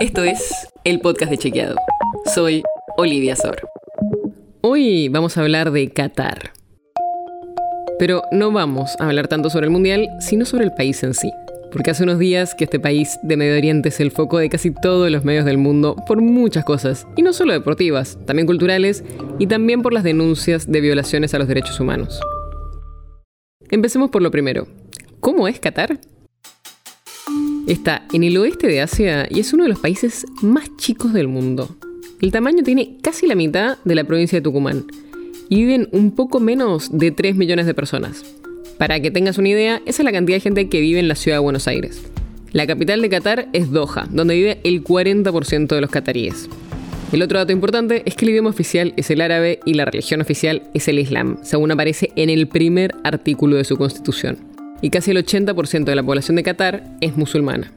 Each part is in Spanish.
Esto es el podcast de Chequeado. Soy Olivia Sor. Hoy vamos a hablar de Qatar. Pero no vamos a hablar tanto sobre el Mundial, sino sobre el país en sí. Porque hace unos días que este país de Medio Oriente es el foco de casi todos los medios del mundo por muchas cosas, y no solo deportivas, también culturales y también por las denuncias de violaciones a los derechos humanos. Empecemos por lo primero. ¿Cómo es Qatar? Está en el oeste de Asia y es uno de los países más chicos del mundo. El tamaño tiene casi la mitad de la provincia de Tucumán y viven un poco menos de 3 millones de personas. Para que tengas una idea, esa es la cantidad de gente que vive en la ciudad de Buenos Aires. La capital de Qatar es Doha, donde vive el 40% de los cataríes. El otro dato importante es que el idioma oficial es el árabe y la religión oficial es el Islam, según aparece en el primer artículo de su constitución y casi el 80% de la población de Qatar es musulmana.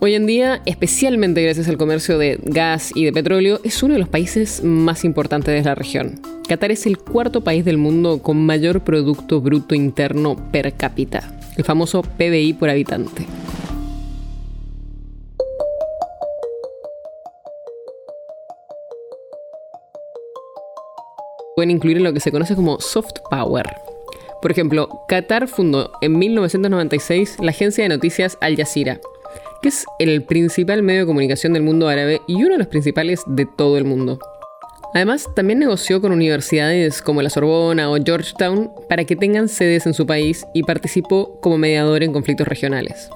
Hoy en día, especialmente gracias al comercio de gas y de petróleo, es uno de los países más importantes de la región. Qatar es el cuarto país del mundo con mayor Producto Bruto Interno per cápita, el famoso PBI por habitante. Pueden incluir en lo que se conoce como soft power, por ejemplo, Qatar fundó en 1996 la agencia de noticias Al Jazeera, que es el principal medio de comunicación del mundo árabe y uno de los principales de todo el mundo. Además, también negoció con universidades como la Sorbona o Georgetown para que tengan sedes en su país y participó como mediador en conflictos regionales.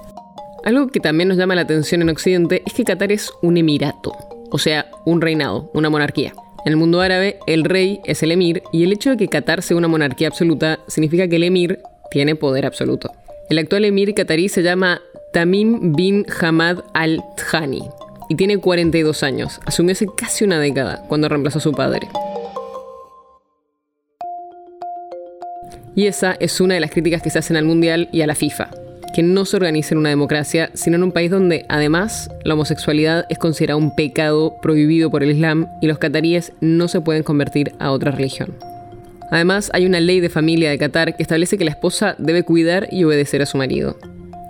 Algo que también nos llama la atención en Occidente es que Qatar es un emirato, o sea, un reinado, una monarquía. En el mundo árabe, el rey es el emir y el hecho de que Qatar sea una monarquía absoluta significa que el emir tiene poder absoluto. El actual emir qatarí se llama Tamim bin Hamad al-Thani y tiene 42 años. Asumió hace casi una década cuando reemplazó a su padre. Y esa es una de las críticas que se hacen al Mundial y a la FIFA que no se organice en una democracia, sino en un país donde además la homosexualidad es considerada un pecado prohibido por el Islam y los cataríes no se pueden convertir a otra religión. Además, hay una ley de familia de Qatar que establece que la esposa debe cuidar y obedecer a su marido.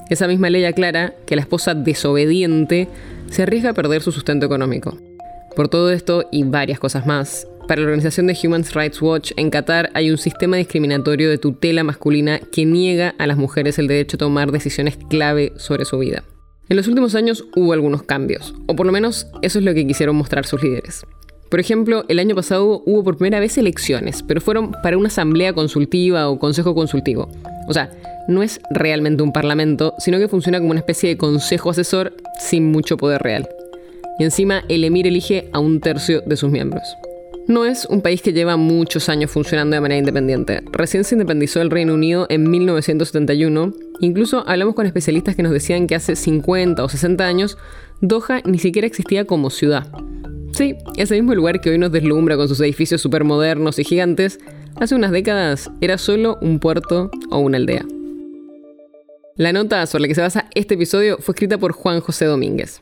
Esa misma ley aclara que la esposa desobediente se arriesga a perder su sustento económico. Por todo esto y varias cosas más, para la organización de Human Rights Watch, en Qatar hay un sistema discriminatorio de tutela masculina que niega a las mujeres el derecho a tomar decisiones clave sobre su vida. En los últimos años hubo algunos cambios, o por lo menos eso es lo que quisieron mostrar sus líderes. Por ejemplo, el año pasado hubo por primera vez elecciones, pero fueron para una asamblea consultiva o consejo consultivo. O sea, no es realmente un parlamento, sino que funciona como una especie de consejo asesor sin mucho poder real y encima el emir elige a un tercio de sus miembros. No es un país que lleva muchos años funcionando de manera independiente. Recién se independizó el Reino Unido en 1971. Incluso hablamos con especialistas que nos decían que hace 50 o 60 años Doha ni siquiera existía como ciudad. Sí, ese mismo lugar que hoy nos deslumbra con sus edificios supermodernos y gigantes, hace unas décadas era solo un puerto o una aldea. La nota sobre la que se basa este episodio fue escrita por Juan José Domínguez.